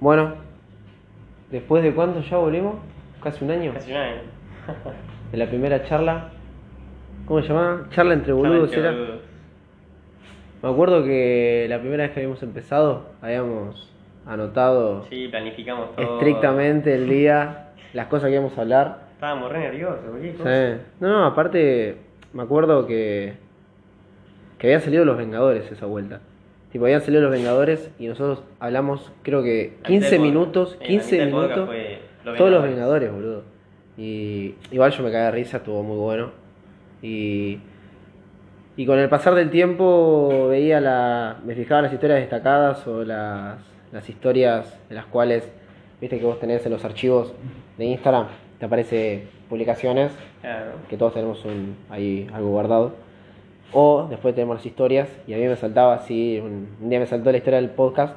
Bueno, después de cuánto ya volvimos? Casi un año. Casi un año. De la primera charla. ¿Cómo se llamaba? Charla entre boludos era. entre boludos. Me acuerdo que la primera vez que habíamos empezado, habíamos anotado Sí, planificamos todo. estrictamente el día, las cosas que íbamos a hablar. Estábamos re nerviosos. Sí. No, no, aparte, me acuerdo que, que habían salido los Vengadores esa vuelta. Tipo, habían salido los Vengadores y nosotros hablamos, creo que La 15 mitad del minutos, podcast- eh, la 15 mitad del podcast minutos, fue los todos los Vengadores. Boludo. Y igual yo me cagué de risa, estuvo muy bueno. Y, y con el pasar del tiempo veía la, me fijaba en las historias destacadas o las, las historias en las cuales, viste que vos tenés en los archivos de Instagram, te aparece publicaciones Claro. que todos tenemos un, ahí algo guardado. O después tenemos las historias y a mí me saltaba así, un, día me saltó la historia del podcast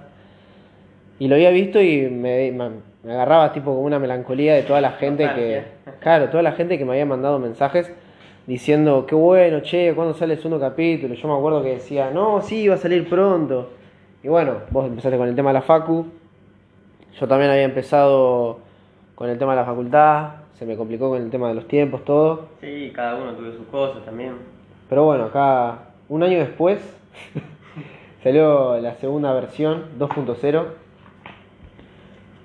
y lo había visto y me, me- agarraba tipo como una melancolía de toda la gente que, claro, toda la gente que me había mandado mensajes diciendo, qué bueno, che, ¿cuándo sale el segundo capítulo? Yo me acuerdo que decía, no, sí, va a salir pronto. Y bueno, vos empezaste con el tema de la facu, yo también había empezado con el tema de la facultad, se me complicó con el tema de los tiempos, todo. Sí, cada uno tuvo sus cosas también. Pero bueno, acá un año después salió la segunda versión 2.0.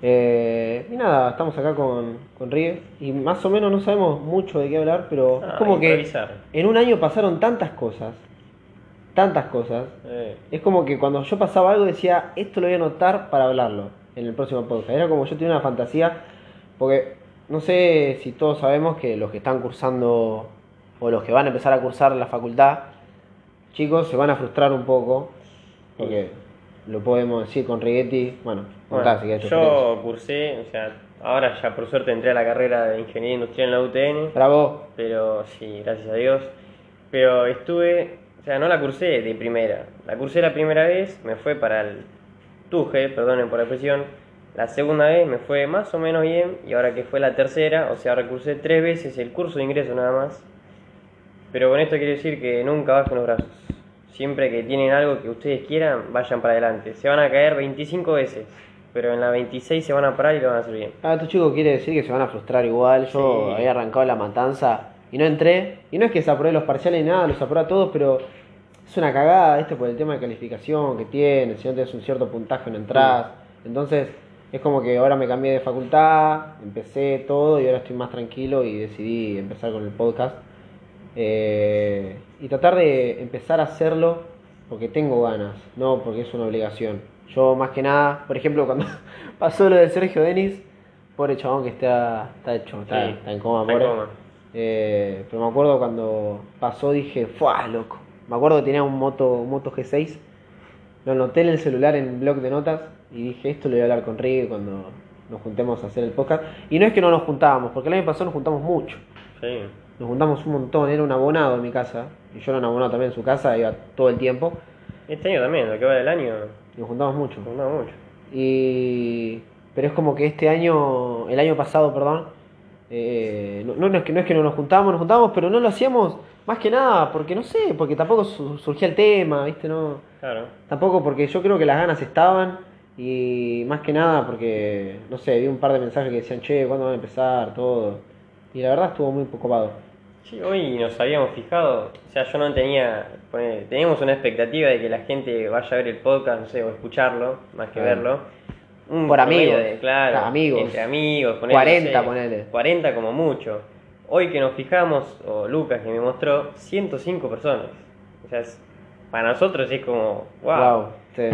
Eh, y nada, estamos acá con, con Ríos y más o menos no sabemos mucho de qué hablar, pero es Ah, como que en un año pasaron tantas cosas, tantas cosas. Eh, Es como que cuando yo pasaba algo decía, esto lo voy a anotar para hablarlo en el próximo podcast. Era como yo tenía una fantasía, porque no sé si todos sabemos que los que están cursando o los que van a empezar a cursar la facultad, chicos, se van a frustrar un poco, porque lo podemos decir con Rigetti. Bueno, bueno, si yo cursé, o sea, ahora ya por suerte entré a la carrera de Ingeniería Industrial en la UTN. Bravo. pero sí, gracias a Dios. Pero estuve, o sea, no la cursé de primera. La cursé la primera vez, me fue para el Tuje, perdonen por la expresión. La segunda vez me fue más o menos bien y ahora que fue la tercera, o sea, ahora cursé tres veces el curso de ingreso nada más. Pero con esto quiero decir que nunca bajen los brazos. Siempre que tienen algo que ustedes quieran, vayan para adelante. Se van a caer 25 veces, pero en la 26 se van a parar y lo van a hacer bien. Ah, estos chicos quiere decir que se van a frustrar igual. Yo Sí. había arrancado la matanza y no entré. Y no es que desaprobé los parciales ni nada, los aprobé a todos, pero es una cagada, este por el tema de calificación que tiene. Si no tienes un cierto puntaje no entras. Entonces, es como que ahora me cambié de facultad, empecé todo y ahora estoy más tranquilo y decidí empezar con el podcast. Eh, y tratar de empezar a hacerlo porque tengo ganas, no porque es una obligación. Yo más que nada, por ejemplo, cuando pasó lo de Sergio Denis, pobre chabón que está, está hecho, está, Sí, está en coma, está en pobre. coma. Eh, pero me acuerdo cuando pasó dije, ¡fuah, loco! Me acuerdo que tenía un moto, un moto G6, lo anoté en el celular en un blog de notas y dije, esto lo voy a hablar con Rigue cuando nos juntemos a hacer el podcast. Y no es que no nos juntábamos, porque el año pasado nos juntamos mucho. Sí. Nos juntamos un montón, era un abonado en mi casa, y yo era un abonado también en su casa, iba todo el tiempo, Este año también, lo que va del año, nos juntamos mucho. no mucho. Y... Pero es como que este año, el año pasado, perdón, eh, no, no, no es que, no es que no nos juntábamos, nos juntábamos, pero no lo hacíamos más que nada, porque no sé, porque tampoco su- surgía el tema, ¿viste? No, Claro. tampoco porque yo creo que las ganas estaban, y más que nada porque, no sé, vi un par de mensajes que decían, che, ¿cuándo van a empezar? Todo. Y la verdad estuvo muy copado. Sí, hoy nos habíamos fijado, o sea, yo no tenía, ponele, teníamos una expectativa de que la gente vaya a ver el podcast, no sé, o escucharlo, más que Ah. verlo. Un Por promedio amigos, de- claro, claro, amigos. entre amigos, ponele, 40 no sé, ponele. 40 como mucho. Hoy que nos fijamos, o Lucas que me mostró, 105 personas. O sea, es- para nosotros es como, wow. Wow. sí.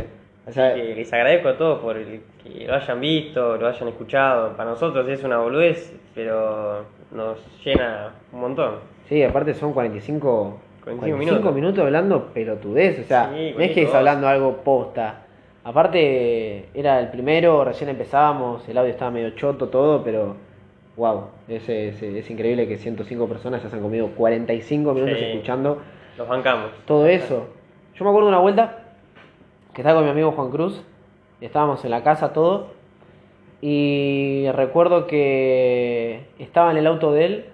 O sea, Que les agradezco a todos por el que lo hayan visto, lo hayan escuchado. Para nosotros es una boludez, pero nos llena un montón. Sí, aparte son 45, 45 minutos. minutos. hablando pelotudez, o sea, Sí, no es que es hablando algo posta. Aparte, era el primero, recién empezábamos, el audio estaba medio choto, todo, pero wow, es, es, es increíble que 105 personas ya se han comido 45 minutos Sí. escuchando Los bancamos. todo eso. Yo me acuerdo de una vuelta que estaba con mi amigo Juan Cruz, estábamos en la casa todo, y recuerdo que estaba en el auto de él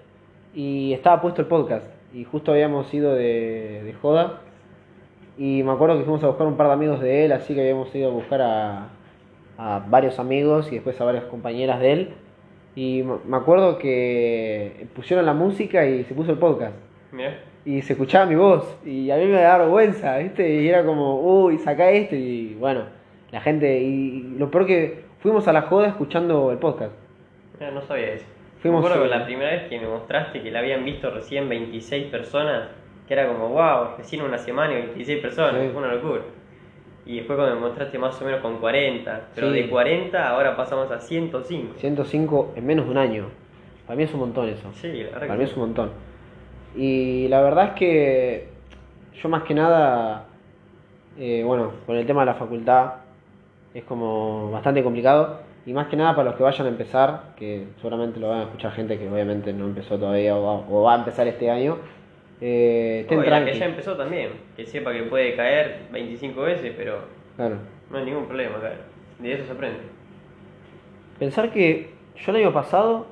y estaba puesto el podcast, y justo habíamos ido de, de joda, y me acuerdo que fuimos a buscar un par de amigos de él, así que habíamos ido a buscar a, a varios amigos y después a varias compañeras de él. Y me acuerdo que pusieron la música y se puso el podcast. Mirá. Y se escuchaba mi voz. Y a mí me daba vergüenza, ¿viste? Y era como, uy, saca esto. Y bueno, la gente. Y lo peor que fuimos a la joda escuchando el podcast. No sabía eso. Fuimos me acuerdo que la primera vez que me mostraste que la habían visto recién 26 personas, que era como, wow, recién una semana y 26 personas, Sí. una locura. Y después cuando me mostraste más o menos con 40, pero Sí. de 40 ahora pasamos a 105. 105 en menos de un año. Para mí es un montón eso. Sí, la verdad Para que mí es un montón. Y la verdad es que yo más que nada, eh, bueno, con el tema de la facultad es como bastante complicado. Y más que nada para los que vayan a empezar, que seguramente lo van a escuchar gente que obviamente no empezó todavía o va, o va a empezar este año. Eh, estén la que ya empezó también, que sepa que puede caer 25 veces, pero Claro. no hay ningún problema caer. De eso se aprende. Pensar que yo el año pasado,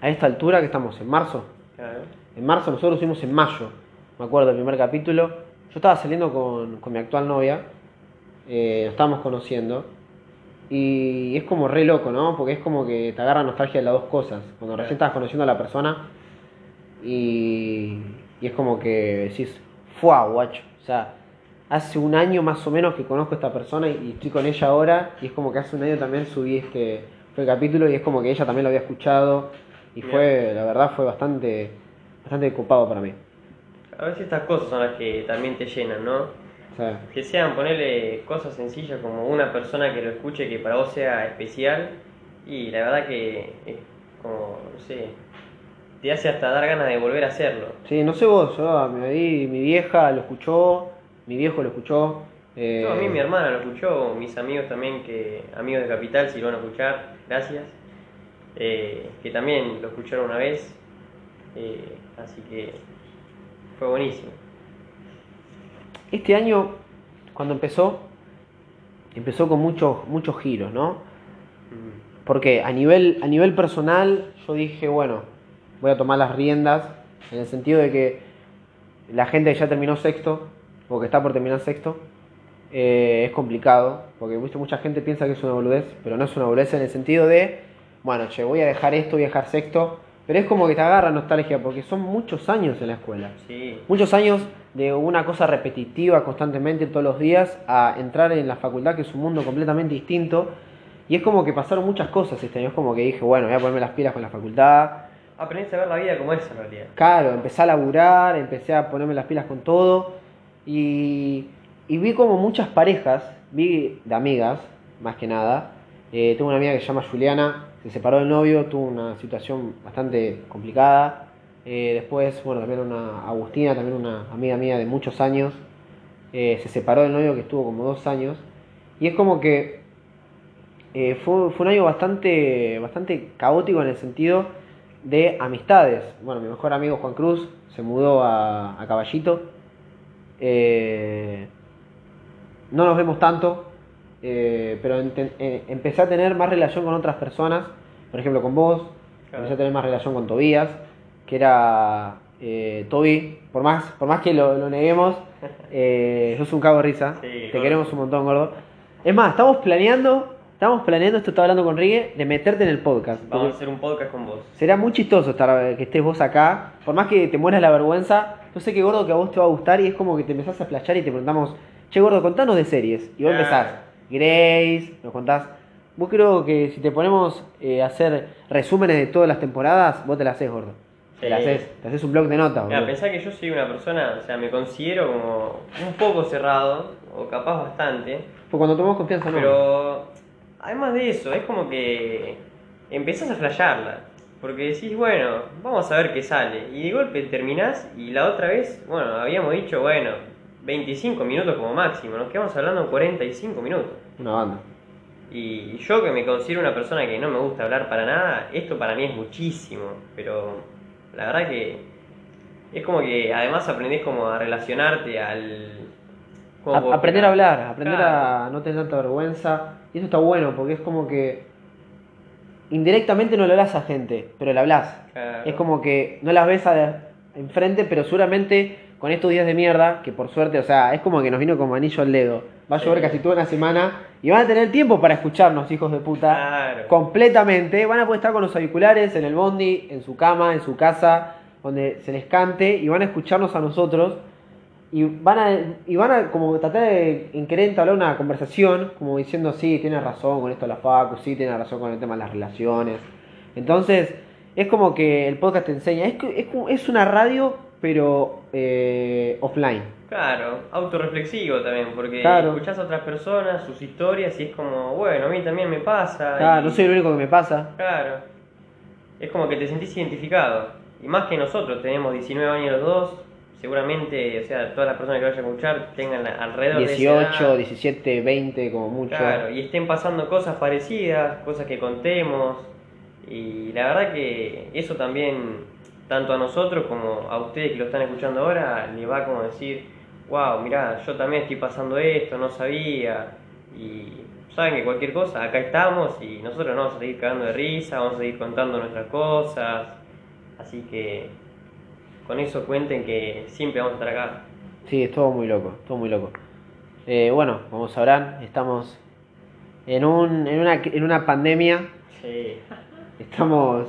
a esta altura que estamos en marzo, Claro. En marzo nosotros fuimos en mayo, me acuerdo del primer capítulo. Yo estaba saliendo con, con mi actual novia, eh, nos estábamos conociendo. Y es como re loco, ¿no? Porque es como que te agarra nostalgia de las dos cosas. Cuando recién estás conociendo a la persona y, y es como que decís, ¡fua, guacho! O sea, hace un año más o menos que conozco a esta persona y, y estoy con ella ahora. Y es como que hace un año también subí este fue el capítulo y es como que ella también lo había escuchado. Y fue, la verdad, fue bastante, bastante copado para mí. A veces estas cosas son las que también te llenan, ¿no? Que sean ponerle cosas sencillas como una persona que lo escuche que para vos sea especial y la verdad que es como, no sé, te hace hasta dar ganas de volver a hacerlo. sí, no sé vos, yo vi, mi vieja lo escuchó, mi viejo lo escuchó. eh, No, a mí mi hermana lo escuchó, mis amigos también, que amigos de Capital, si lo van a escuchar, gracias. Eh, que también lo escucharon una vez, eh, así que fue buenísimo. Este año, cuando empezó, empezó con muchos, muchos giros, ¿no? Mm, Porque a nivel, a nivel personal yo dije, bueno, voy a tomar las riendas, en el sentido de que la gente que ya terminó sexto, o que está por terminar sexto, eh, es complicado, porque ¿viste? mucha gente piensa que es una boludez, pero no es una boludez en el sentido de, bueno, che, voy a dejar esto, voy a dejar sexto, pero es como que te agarra nostalgia, porque son muchos años en la escuela. Sí, Muchos años de una cosa repetitiva constantemente todos los días a entrar en la facultad, que es un mundo completamente distinto. Y es como que pasaron muchas cosas este año. Es como que dije, bueno, voy a ponerme las pilas con la facultad. aprendiste a ver la vida como es en realidad. Claro, empecé a laburar, empecé a ponerme las pilas con todo. Y, y vi como muchas parejas, vi de amigas, más que nada. Eh, tengo una amiga que se llama Juliana, se separó del novio, tuvo una situación bastante complicada. Eh, después, bueno, también una Agustina, también una amiga mía de muchos años, eh, se separó del novio que estuvo como dos años. Y es como que eh, fue, fue un año bastante, bastante caótico en el sentido de amistades. Bueno, mi mejor amigo Juan Cruz se mudó a, a Caballito. No nos vemos tanto, eh, pero eh, empecé a tener más relación con otras personas, por ejemplo con vos, Claro. empecé a tener más relación con Tobías, que era eh, Toby, por más, por más que lo, lo neguemos, eh, sos un cago de risa, Sí, te gordo. queremos un montón, gordo. Es más, estamos planeando, estamos planeando, esto estaba hablando con Rigue, de meterte en el podcast. Vamos a hacer un podcast con vos. Será muy chistoso estar, que estés vos acá, por más que te mueras la vergüenza, yo sé que gordo que a vos te va a gustar y es como que te empezás a flashar y te preguntamos, che gordo, contanos de series. Y vos Claro. empezás, Grace, nos contás. Vos creo que si te ponemos eh, a hacer resúmenes de todas las temporadas, vos te la haces, gordo. Te la haces, te haces un blog de notas, Mira, pensá que yo soy una persona, o sea, me considero como un poco cerrado, o capaz bastante, Porque cuando tomamos confianza no. pero además de eso, es como que empezás a flashearla, porque decís, bueno, vamos a ver qué sale, y de golpe terminás, y la otra vez, bueno, habíamos dicho, bueno, 25 minutos como máximo, nos quedamos hablando 45 minutos. Una banda. Y yo que me considero una persona que no me gusta hablar para nada, esto para mí es muchísimo, pero la verdad que es como que además aprendés como a relacionarte al... ¿cómo A- aprender a hablar, aprender Claro. a no tener tanta vergüenza. Y eso está bueno porque es como que indirectamente no le hablas a gente, pero le hablas. Claro. Es como que no las ves a- enfrente, pero seguramente con estos días de mierda, que por suerte, o sea, es como que nos vino como anillo al dedo. Va a llover casi toda una semana y van a tener tiempo para escucharnos, hijos de puta, Claro. completamente. Van a poder estar con los auriculares en el bondi, en su cama, en su casa, donde se les cante y van a escucharnos a nosotros y van a, y van a como tratar de en querer entablar una conversación, como diciendo, sí, tiene razón con esto de la facu, sí, tiene razón con el tema de las relaciones. Entonces, es como que el podcast te enseña, es, es, es una radio, pero eh, offline. Claro, autorreflexivo también, porque Claro. escuchás a otras personas, sus historias y es como, bueno, a mí también me pasa. Claro, y- no soy el único que me pasa. Claro. Es como que te sentís identificado. Y más que nosotros, tenemos 19 años los dos, seguramente, o sea, todas las personas que vayan a escuchar tengan alrededor de esa 18, edad. 17, 20, como mucho. Claro, y estén pasando cosas parecidas, cosas que contemos. Y la verdad que eso también, tanto a nosotros como a ustedes que lo están escuchando ahora, les va como decir, wow, mirá, yo también estoy pasando esto, no sabía. Y saben que cualquier cosa, acá estamos y nosotros nos vamos a seguir cagando de risa, vamos a seguir contando nuestras cosas. Así que con eso cuenten que siempre vamos a estar acá. Sí, es todo muy loco, todo muy loco. Eh, bueno, como sabrán, estamos en, un, en, una, en una pandemia, Sí. estamos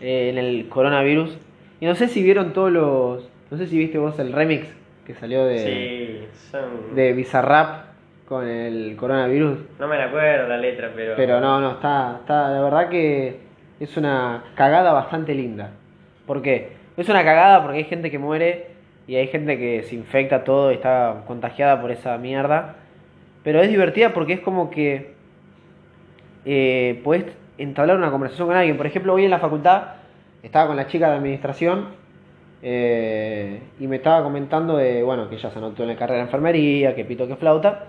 eh, en el coronavirus. Y no sé si vieron todos los... No sé si viste vos el remix que salió de, Sí, son... de Bizarrap con el coronavirus. No me la acuerdo la letra, pero... Pero no, no, está, está, la verdad que es una cagada bastante linda. ¿Por qué? Es una cagada porque hay gente que muere y hay gente que se infecta todo y está contagiada por esa mierda. Pero es divertida porque es como que eh, podés entablar una conversación con alguien. Por ejemplo, hoy en la facultad estaba con la chica de administración eh, y me estaba comentando de, bueno, que ella se anotó en la carrera de enfermería, que pito que flauta.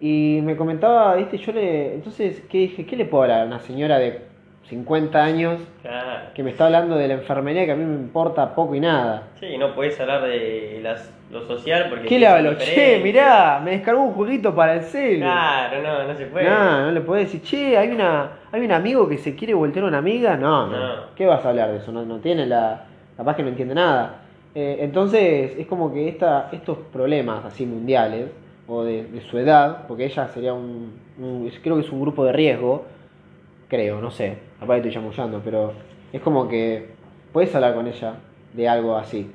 Y me comentaba, viste, yo le. Entonces, ¿qué dije? ¿Qué le puedo hablar a una señora de 50 años Claro. que me está hablando de la enfermería que a mí me importa poco y nada? Sí, no podés hablar de las, lo social porque... ¿Qué le hablo? Che, mirá, me descargó un jueguito para el celu. Claro, no, no se puede. No, no le podés decir, che, hay una hay un amigo que se quiere voltear a una amiga. No, no. No. ¿Qué vas a hablar de eso? No, no tiene la. Capaz que no entiende nada. Eh, entonces, es como que esta, estos problemas así mundiales, o de, su edad, porque ella sería un, Creo que es un grupo de riesgo. Creo, no sé. Capaz estoy chamullando, pero es como que. Puedes hablar con ella de algo así.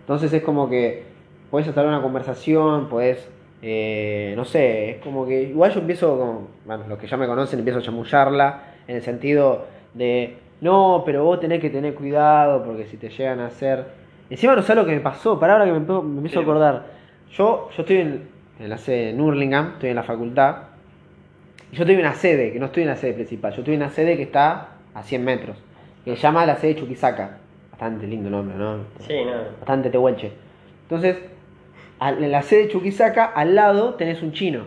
Entonces es como que podés estar una conversación, podés, eh, no sé, es como que igual yo empiezo, como, bueno, los que ya me conocen, empiezo a chamullarla en el sentido de, no, pero vos tenés que tener cuidado porque si te llegan a hacer... Encima no sé lo que me pasó, para ahora que me, empiezo- me empiezo a acordar. Yo, yo estoy en, en la sede en Hurlingham, estoy en la facultad, y yo estoy en una sede, que no estoy en la sede principal, yo estoy en una sede que está a 100 metros, que se llama la sede Chuquisaca. Bastante lindo nombre, ¿no? Sí, no. bastante tehuelche. Entonces, en la sede de Chuquisaca, al lado tenés un chino.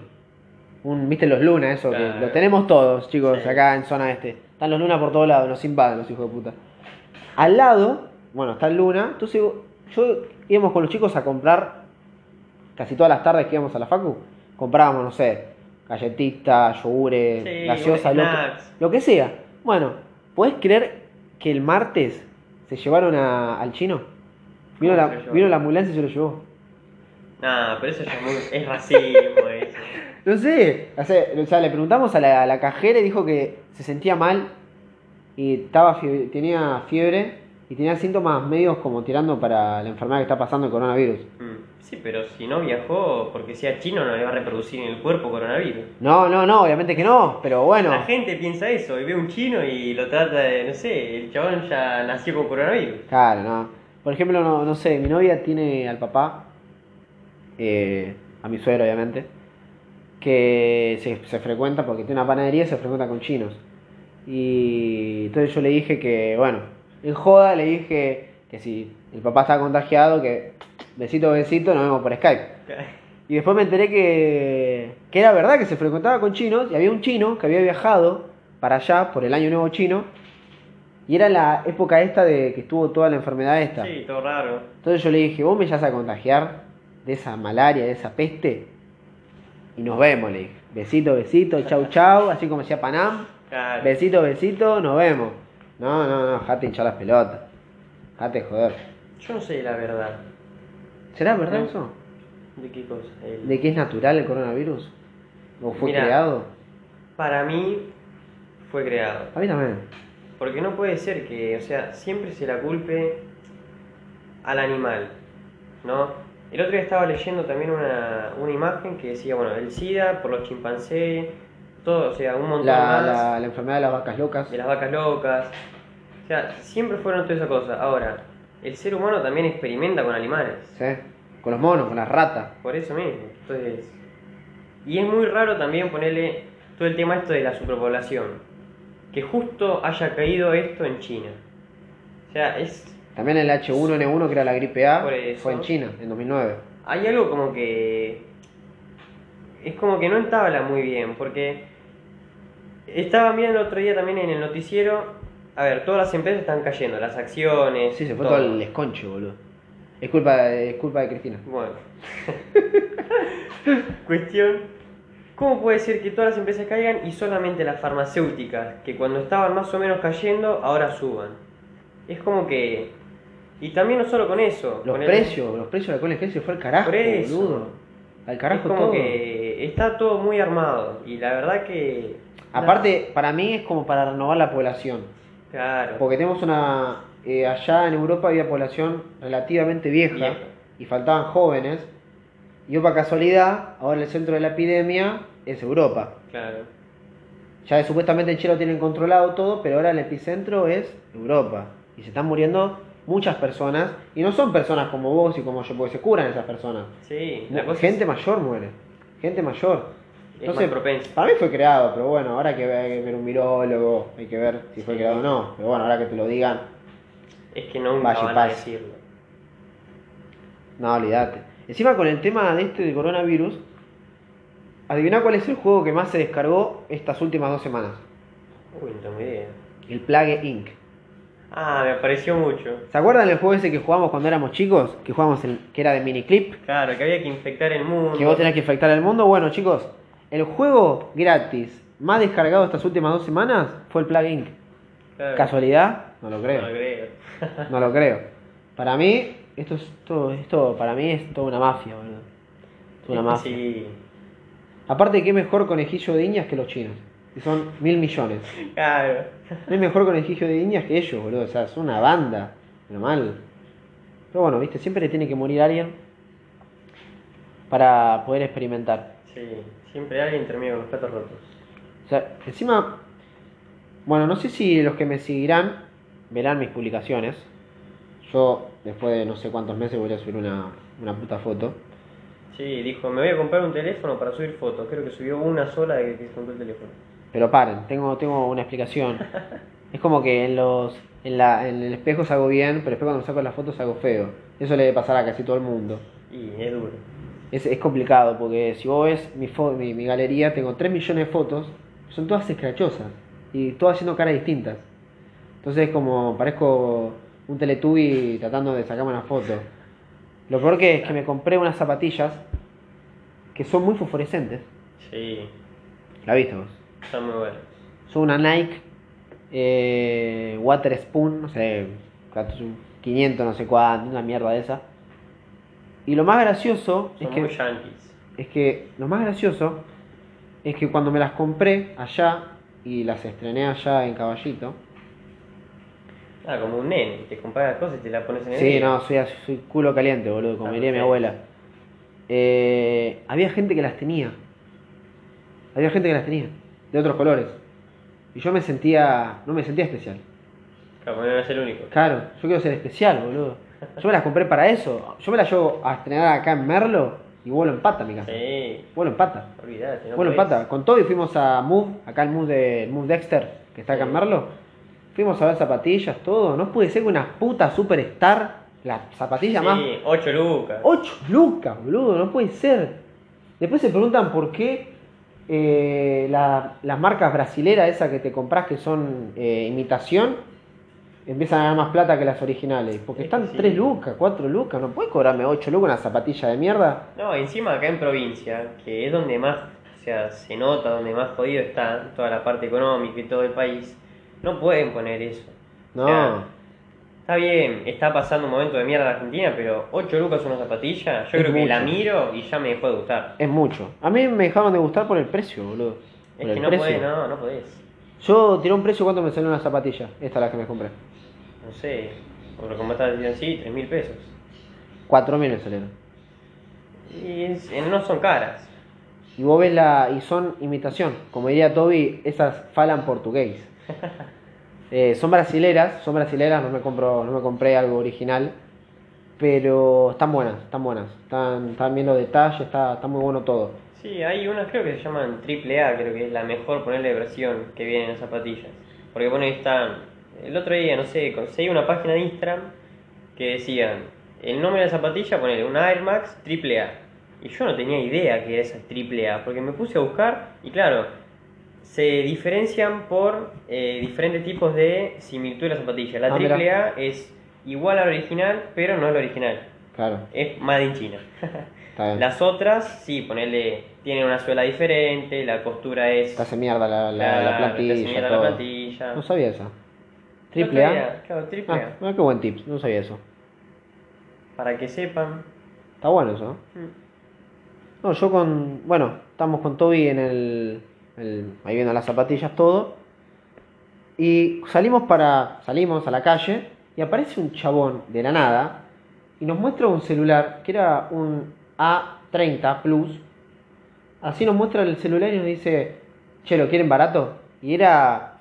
Un, ¿Viste los lunas? Eso, Claro. que lo tenemos todos, chicos, Sí. acá en zona este. Están los lunas por todos lados, nos invaden los hijos de puta. Al lado, bueno, está el luna. Entonces, yo íbamos con los chicos a comprar, casi todas las tardes que íbamos a la facu, comprábamos, no sé, galletitas, yogures, Sí, gaseosa, lo que, lo que sea. Bueno, ¿podés creer que el martes se llevaron a- al chino? Vino ¿Cómo la, vino ambulancia y se lo llevó. Nah, pero eso ya es, muy, es racismo eso. No sé, o sea, o sea, le preguntamos a la, a la cajera y dijo que se sentía mal y estaba fiebre- tenía fiebre y tenía síntomas medios como tirando para la enfermedad que está pasando el coronavirus. Mm, Sí, pero si no viajó porque sea chino no le va a reproducir en el cuerpo coronavirus. No, no, no, obviamente que no, pero bueno. La gente piensa eso y ve un chino y lo trata de, no sé, el chabón ya nació con coronavirus. Claro, no. Por ejemplo, no, no sé, mi novia tiene al papá, eh, a mi suegro obviamente, que se, se frecuenta porque tiene una panadería se frecuenta con chinos. Y entonces yo le dije que, bueno, en joda le dije que si el papá está contagiado, que besito, besito, nos vemos por Skype. Y después me enteré que, que era verdad que se frecuentaba con chinos y había un chino que había viajado para allá por el año nuevo chino y era la época esta de que estuvo toda la enfermedad esta. Sí, todo raro. Entonces yo le dije, vos me vas a contagiar de esa malaria, de esa peste y nos vemos, le dije. Besito, besito, chau, chau, así como decía Panam. Claro. Besito, besito, nos vemos. No, no, no, jate hinchar las pelotas. Jate joder. Yo no sé la verdad. ¿Será verdad No. eso? ¿De qué cosa? El- ¿De qué es natural el coronavirus? ¿O fue creado? Para mí fue creado. A mí también. Porque no puede ser que, o sea, siempre se la culpe al animal, ¿no? El otro día estaba leyendo también una, una imagen que decía, bueno, el SIDA por los chimpancés, todo, o sea, un montón La, más la, la enfermedad de las vacas locas. de las vacas locas. O sea, siempre fueron todas esas cosas. Ahora, el ser humano también experimenta con animales. ¿Sí? Con los monos, con las ratas. Por eso mismo. Entonces. Y es muy raro también ponerle todo el tema esto de la superpoblación. Que justo haya caído esto en China. O sea, es. También el H1N1, que era la gripe A, fue en China, en 2009. Hay algo como que. Es como que no entabla muy bien. Porque. Estaba viendo el otro día también en el noticiero. A ver, todas las empresas están cayendo, las acciones. Sí, se fue todo, el esconche, boludo. Es culpa, de, es culpa de Cristina. Bueno. Cuestión. ¿Cómo puede ser que todas las empresas caigan y solamente las farmacéuticas, que cuando estaban más o menos cayendo, ahora suban? Es como que... Y también no solo con eso. Los con el- precios, los precios en gel se fue al carajo, boludo. Al Es carajo como todo. que está todo muy armado. Y la verdad que... Aparte, para mí es como para renovar la población. Claro. Porque tenemos una. eh, allá en Europa había población relativamente vieja, Vieja. y faltaban jóvenes. Y yo, para casualidad, ahora el centro de la epidemia es Europa. Claro. Ya supuestamente en Chile lo tienen controlado todo, pero ahora el epicentro es Europa. Y se están muriendo muchas personas. Y no son personas como vos y como yo, porque se curan esas personas. Sí. Gente mayor muere. Gente mayor. es, es más propensa. Para mí fue creado, pero bueno, ahora hay que ver, hay que ver un virólogo, hay que ver si fue Sí. creado o no. Pero bueno, ahora que te lo digan, Es que nunca Vaya van a decirlo. no, olvídate. Encima con el tema de este del coronavirus, adivina cuál es el juego que más se descargó estas últimas dos semanas. Uy, no tengo idea. El Plague Inc. Ah, me apareció mucho. ¿Se acuerdan del juego ese que jugamos cuando éramos chicos? Que jugamos el, que era de miniclip. Claro, que había que infectar el mundo. Que vos tenés que infectar el mundo. Bueno, chicos, el juego gratis más descargado estas últimas dos semanas fue el Plague Inc. Claro. ¿Casualidad? No lo creo. No lo creo. No lo creo. Para mí, esto es todo, esto para mí es toda una mafia, boludo. Toda una mafia. Sí. Aparte, qué mejor conejillo de indias que los chinos. Que son mil millones. Claro. No hay mejor conejillo de indias que ellos, boludo. O sea, son una banda. Pero mal. Pero bueno, viste, siempre le tiene que morir alguien para poder experimentar. Sí. Siempre alguien termina con los platos rotos. O sea, encima, bueno, no sé si los que me seguirán verán mis publicaciones. Yo, después de no sé cuántos meses, voy a subir una, una puta foto. Sí, dijo, me voy a comprar un teléfono para subir fotos. Creo que subió una sola de que se compró el teléfono. Pero paren, tengo, tengo una explicación. Es como que en los en, la, en el espejo salgo bien, pero después cuando saco las fotos salgo feo. Eso le debe pasar a casi todo el mundo. Y es duro. Es, es complicado porque si vos ves mi, mi, mi galería, tengo 3 millones de fotos, son todas escrachosas y todas haciendo caras distintas. Entonces es como parezco un teletubi tratando de sacarme una foto. Lo peor que es que me compré unas zapatillas que son muy fosforescentes. Sí. ¿La viste vos? Están muy buenas. Son una Nike eh, Water Spoon, no sé, 500 no sé cuánto, una mierda de esa. Y lo más gracioso es que yankees. es que lo más gracioso es que cuando me las compré allá y las estrené allá en Caballito, Ah, como un nene. Te compras las cosas y te las pones en el sí, no, soy, soy culo caliente, boludo, como Ah, diría mi abuela. Eh, había gente que las tenía, había gente que las tenía, de otros colores. Y yo me sentía, no me sentía especial. Claro, no el único. Claro, yo quiero ser especial, boludo. Yo me las compré para eso. Yo me las llevo a estrenar acá en Merlo y vuelo en pata mi casa. Sí. Vuelo en pata. Olvídate, no Bueno, podés. pata, con todo y fuimos a Move, acá el Move de el Move Dexter, que está acá en. Merlo. Fuimos a ver zapatillas, todo. No puede ser que una puta superstar, la zapatilla más. Sí, 8 lucas. 8 lucas, boludo, no puede ser. Después se preguntan por qué eh, la- las marcas brasileras, esas que te compras que son eh, imitación, empiezan a ganar más plata que las originales. Porque Es están sí. 3 lucas, 4 lucas. No puedes cobrarme 8 lucas una zapatilla de mierda. No, encima acá en provincia, que es donde más, o sea, se nota, donde más jodido está toda la parte económica y todo el país, no pueden poner eso. No. O sea, Está bien, está pasando un momento de mierda en Argentina, pero 8 lucas una zapatilla, yo Es creo que la miro y ya me dejó de gustar. Es mucho. A mí me dejaron de gustar por el precio, boludo. Es que no precio. podés, no, no podés. Yo tiré un precio, ¿cuánto me salió una zapatilla? Esta es la que me compré. No sé, porque como estás diciendo así, 3 mil pesos. 4 mil me salieron. Y es- eh, no son caras. Y vos ves la. Y son imitación. Como diría Toby, esas falan portugués. Eh, son brasileras, son brasileras, no me compro, no me compré algo original. Pero están buenas, están buenas. Están, están bien los detalles, está, está muy bueno todo. Sí, hay unas creo que se llaman AAA, creo que es la mejor ponerle versión que viene en las zapatillas. Porque bueno, ahí están. El otro día, no sé, conseguí una página de Instagram que decían el nombre de la zapatilla, ponerle una Air Max AAA. Y yo no tenía idea que era esa AAA, porque me puse a buscar y claro, se diferencian por eh, diferentes tipos de similitud de la zapatilla. La Ah, es igual a la original, pero no es la original. Claro, Es Made in China. está. Las otras, sí, ponerle, tienen una suela diferente, la costura es... Te hace mierda la, la, la te plantilla. mierda la plantilla. No sabía esa. No Triple A. Claro, triple Ah, mira qué buen tips, no sabía eso. A. Para que sepan. Está bueno eso. ¿no? Mm. No, yo con. Bueno, estamos con Toby en el, Ahí viendo las zapatillas, todo. Y salimos para. Salimos a la calle. Y aparece un chabón de la nada. Y nos muestra un celular que era un A30 Plus. Así nos muestra el celular y nos dice. Che, ¿lo quieren barato? Y era.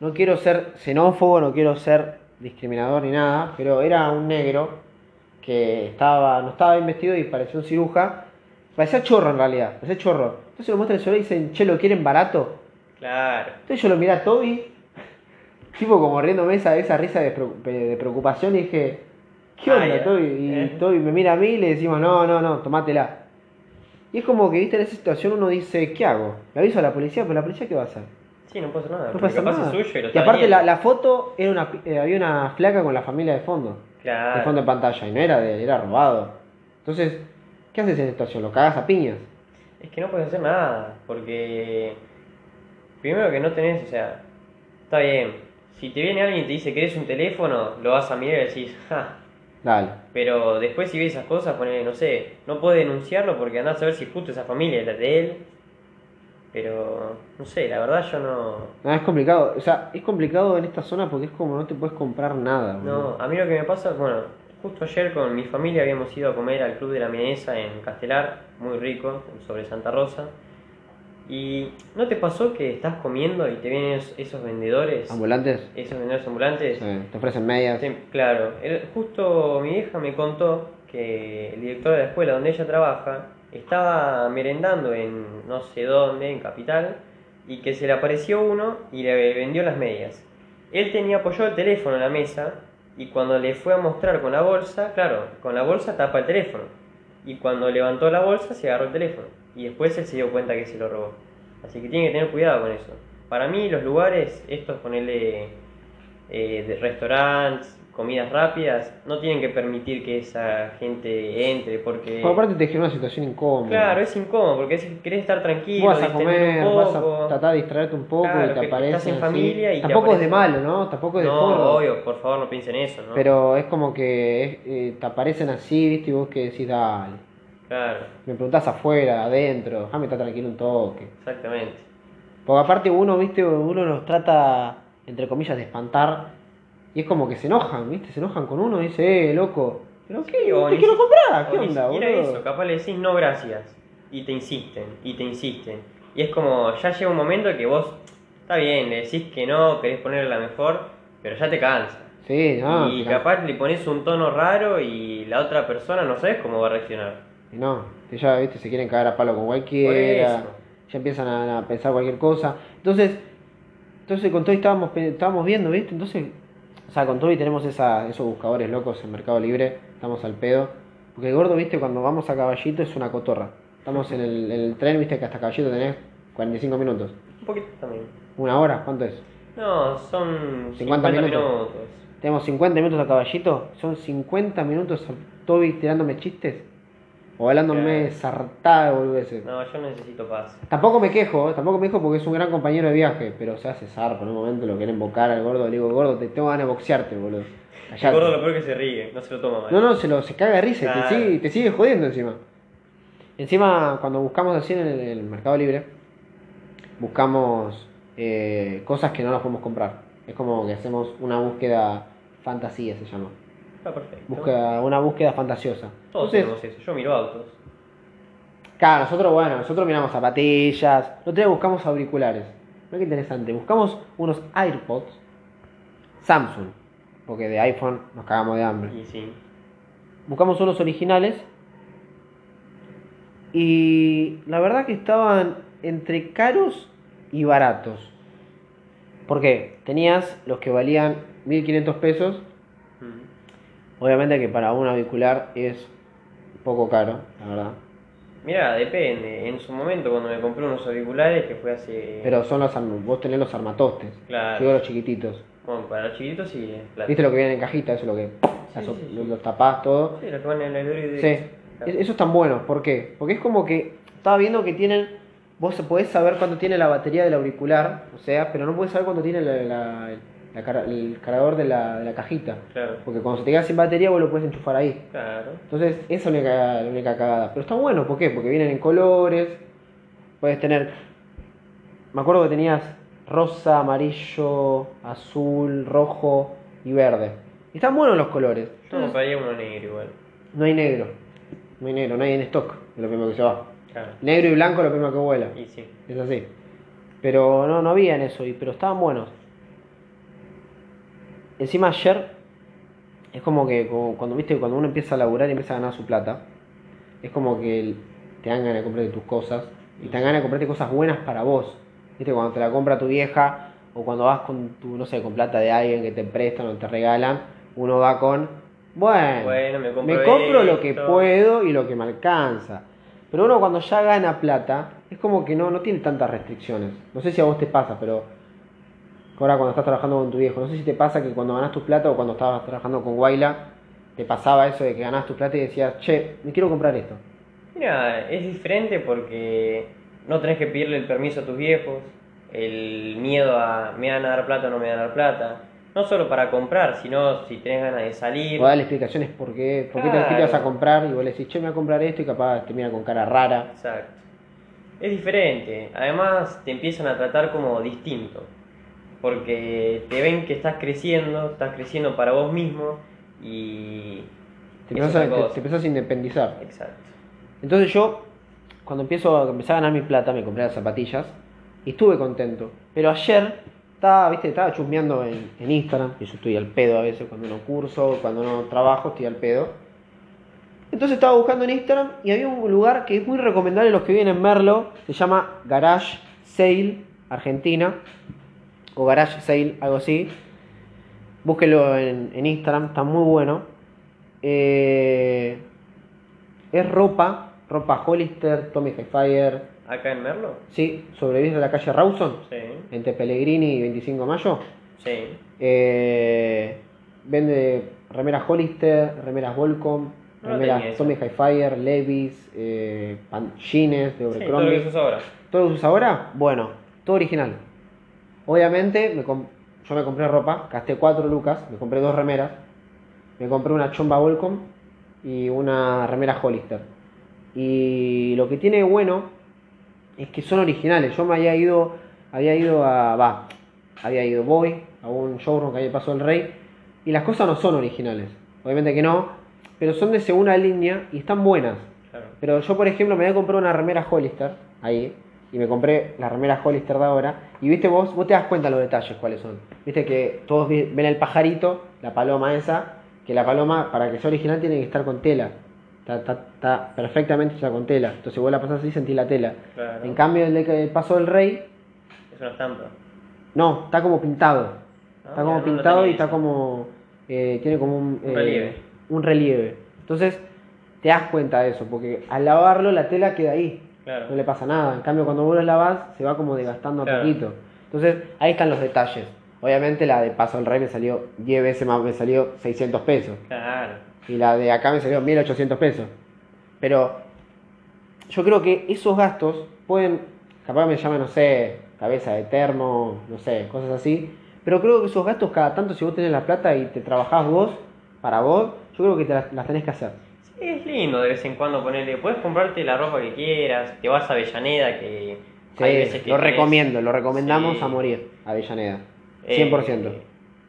No quiero ser xenófobo, no quiero ser discriminador ni nada. Pero era un negro que estaba, no estaba bien vestido y parecía un ciruja. Parecía chorro en realidad, parecía chorro. Entonces lo muestra el celular y dicen, che, ¿lo quieren barato? Claro. Entonces yo lo miré a Toby, tipo como riéndome esa, esa risa de, preo- de preocupación y dije, ¿qué onda, Ah, ya. Toby? Y Eh. Toby me mira a mí y le decimos, no, no, no, tomátela. Y es como que, viste, en esa situación uno dice, ¿qué hago? ¿Le aviso a la policía? Pero la policía, ¿qué va a hacer? Sí, no hacer nada. No pasa capaz nada. es suyo y lo y está aparte la, la foto, era una, eh, había una flaca con la familia de fondo. de Claro. fondo de pantalla y no era de, era robado. Entonces, ¿qué haces en esta situación? ¿Lo cagas a piñas? Es que no puedes hacer nada, porque primero que no tenés, o sea, está bien, si te viene alguien y te dice que eres un teléfono, lo vas a mirar y decís, ja, Dale. pero después si ves esas cosas, ponele, no sé, no puedes denunciarlo porque andás a ver si justo esa familia es la de él, pero no sé, la verdad yo no... No, es complicado. O sea, es complicado en esta zona porque es como no te puedes comprar nada. No, a mí lo que me pasa, bueno, justo ayer con mi familia habíamos ido a comer al Club de la Milanesa en Castelar, muy rico, sobre Santa Rosa. Y ¿no te pasó que estás comiendo y te vienen esos, esos vendedores, ¿Ambulantes? esos vendedores ambulantes? Sí, te ofrecen medias. Sí, claro, el- justo mi hija me contó que el director de la escuela donde ella trabaja estaba merendando en no sé dónde, en Capital, y que se le apareció uno y le vendió las medias. Él tenía apoyado el teléfono en la mesa y cuando le fue a mostrar con la bolsa, claro, con la bolsa tapa el teléfono. Y cuando levantó la bolsa se agarró el teléfono. Y después él se dio cuenta que se lo robó. Así que tiene que tener cuidado con eso. Para mí los lugares, estos ponerle eh, de restaurantes, comidas rápidas, no tienen que permitir que esa gente entre porque... Por aparte te genera una situación incómoda. Claro, es incómodo porque querés estar tranquilo, vas a comer, un vas a tratar de distraerte un poco Claro, y te aparece. estás en familia y te Tampoco es de malo, ¿no? Tampoco es de No, forro. obvio, por favor no piensen eso, ¿no? Pero es como que es- eh, te aparecen así, ¿viste? Y vos que decís, dale. Claro, Me preguntás afuera, adentro, déjame estar tranquilo un toque. exactamente. Porque aparte uno, viste, uno los trata, entre comillas, de espantar. Y es como que se enojan, viste, se enojan con uno y dice, eh, loco. ¿Pero qué? Sí, ¿Te quiero comprar? ¿Qué onda, boludo? eso, capaz le decís no gracias. Y te insisten, y te insisten. Y es como, ya llega un momento que vos, está bien, le decís que no, querés ponerle la mejor, pero ya te cansa. Sí, no. y capaz le pones un tono raro y la otra persona no sabes cómo va a reaccionar. Y no, que ya, viste, se quieren cagar a palo con cualquiera. Ya empiezan a, a pensar cualquier cosa. Entonces, entonces con Toby estábamos, estábamos viendo, viste, entonces, o sea, con Toby tenemos esa, esos buscadores locos en Mercado Libre, estamos al pedo. Porque el gordo, viste, cuando vamos a caballito es una cotorra. Estamos en el, en el tren, viste, que hasta caballito tenés 45 minutos. Un poquito también. ¿Una hora? ¿Cuánto es? No, son 50 50, minutos. minutos. Tenemos 50 minutos a caballito, son 50 minutos a Toby tirándome chistes. O hablándome Claro. sartada de. No, yo necesito paz. Tampoco me quejo, ¿eh? tampoco me quejo porque es un gran compañero de viaje, pero se hace zarpa en un momento, lo quieren invocar al gordo, le digo, gordo, te tengo ganas de boxearte, boludo. El gordo lo peor que se ríe, no se lo toma mal. No, no, se, lo, se caga de risa Claro. te sigue, te sigue jodiendo encima. Encima, cuando buscamos así en el, en el Mercado Libre, buscamos eh, cosas que no las podemos comprar. Es como que hacemos una búsqueda fantasía, se llama. Está perfecto. Búsqueda, una búsqueda fantasiosa. Todos Entonces, tenemos eso. Yo miro autos. Claro, nosotros, bueno, nosotros miramos zapatillas, nosotros buscamos auriculares. Mira qué interesante, buscamos unos AirPods Samsung, porque de iPhone nos cagamos de hambre. Y sí. Buscamos unos originales y la verdad que estaban entre caros y baratos. ¿Por qué? Tenías los que valían 1500 pesos, Mm. Obviamente que para un auricular es poco caro, la verdad. Mira, depende. En su momento, cuando me compré unos auriculares, que fue hace. Pero son los vos tenés los armatostes. Claro. Yo los chiquititos. Bueno, para los chiquitos sí. ¿Viste lo que viene en cajita? Eso es lo que Sí, eso- sí, sí. lo- los tapás todo. Sí, los que van en el. Sí. Claro. Es- Esos están buenos, ¿por qué? Porque es como que estaba viendo que tienen vos podés saber cuánto tiene la batería del auricular, o sea, pero no podés saber cuánto tiene la- la- la el cargador de la, de la cajita. Claro. Porque cuando se te queda sin batería vos lo puedes enchufar ahí. Claro. Entonces, esa es la única, la única cagada. Pero está bueno, ¿por qué? Porque vienen en colores. Puedes tener. Me acuerdo que tenías rosa, amarillo, azul, rojo y verde. Y están buenos los colores. Yo compraría uno negro igual. no hay negro. No hay negro, no hay en stock. Es lo primero que se va. Claro. Negro y blanco es lo primero que vuela. Y sí. Es así. Pero no, no había en eso, y- pero estaban buenos. Encima ayer, es como que como cuando viste cuando uno empieza a laburar y empieza a ganar su plata, es como que te dan ganas de comprarte tus cosas y te dan ganas de comprarte cosas buenas para vos. Viste, cuando te la compra tu vieja o cuando vas con tu, no sé, con plata de alguien que te prestan o te regalan, uno va con, bueno, Bueno, me compro me compro lo que puedo y lo que me alcanza. Pero uno cuando ya gana plata, es como que no, no tiene tantas restricciones. No sé si a vos te pasa, pero ahora cuando estás trabajando con tu viejo, no sé si te pasa que cuando ganás tu plata o cuando estabas trabajando con Guayla, te pasaba eso de que ganás tu plata y decías, che, me quiero comprar esto. Mira, es diferente porque no tenés que pedirle el permiso a tus viejos, el miedo a me van a dar plata o no me van a dar plata. No solo para comprar, sino si tenés ganas de salir. O darle explicaciones por qué, por te, qué te vas a Claro. comprar y vos le decís, che, me voy a comprar esto y capaz te mira con cara rara. Exacto. Es diferente. Además, te empiezan a tratar como distinto. Porque te ven que estás creciendo, estás creciendo para vos mismo y. Te empezás, a, te- te independizar. Exacto. Entonces yo, cuando empiezo a empecé a ganar mi plata, me compré las zapatillas y estuve contento. Pero ayer estaba, viste, estaba chusmeando en, en Instagram, y yo estoy al pedo a veces cuando no curso, cuando no trabajo, estoy al pedo. Entonces estaba buscando en Instagram y había un lugar que es muy recomendable a los que viven en Merlo, se llama Garage Sale Argentina, o Garage Sale, algo así. Búsquelo en, en Instagram, está muy bueno. Eh, es ropa, ropa Hollister, Tommy Hilfiger, ¿Acá en Merlo? sí, sobrevives de la calle Rawson, Sí. entre Pellegrini y 25 de mayo. Sí. Eh, vende remeras Hollister, remeras Volcom, No remeras. Tommy Hilfiger, Levi's, eh, jeans de Sí, todo lo que Abercrombie. usas ahora. ¿Todo lo que usas ahora? Bueno, todo original. Obviamente, me yo me compré ropa, gasté 4 lucas, me compré dos remeras, me compré una chomba Volcom y una remera Hollister. Y lo que tiene de bueno es que son originales. Yo me había ido, había ido a, va, había ido, voy a un showroom que había pasado el Rey y las cosas no son originales. Obviamente que no, pero son de segunda línea y están buenas. Claro. Pero yo, por ejemplo, me había comprado una remera Hollister ahí. Y me compré la remera Hollister de ahora. Y viste vos, vos te das cuenta los detalles cuáles son. Viste que todos ven el pajarito, la paloma esa. Que la paloma, para que sea original, tiene que estar con tela. Está, está- está perfectamente hecha con tela. Entonces vos la pasás así y sentís la tela. Claro. En cambio, el de que pasó el rey, Es una estampa. no, está como pintado. Ah, Está como no pintado y está eso. como. eh, tiene como un. Un eh, relieve. un relieve. Entonces, te das cuenta de eso, porque al lavarlo la tela queda ahí. Claro. No le pasa nada. En cambio, cuando vos lo lavas, se va como desgastando a poquito. Entonces, ahí están los detalles. Obviamente, la de Paso del Rey me salió 10 veces más, me salió 600 pesos. Claro. Y la de acá me salió 1800 pesos. Pero yo creo que esos gastos pueden, capaz me llaman, no sé, cabeza de termo, no sé, cosas así, pero creo que esos gastos cada tanto, si vos tenés la plata y te trabajás vos, para vos, yo creo que te las, las tenés que hacer. Es lindo de vez en cuando ponerle. Puedes comprarte la ropa que quieras, te vas a Avellaneda, que Sí, hay veces que lo tenés- recomiendo, lo recomendamos Sí. a morir, Avellaneda. Eh, 100%.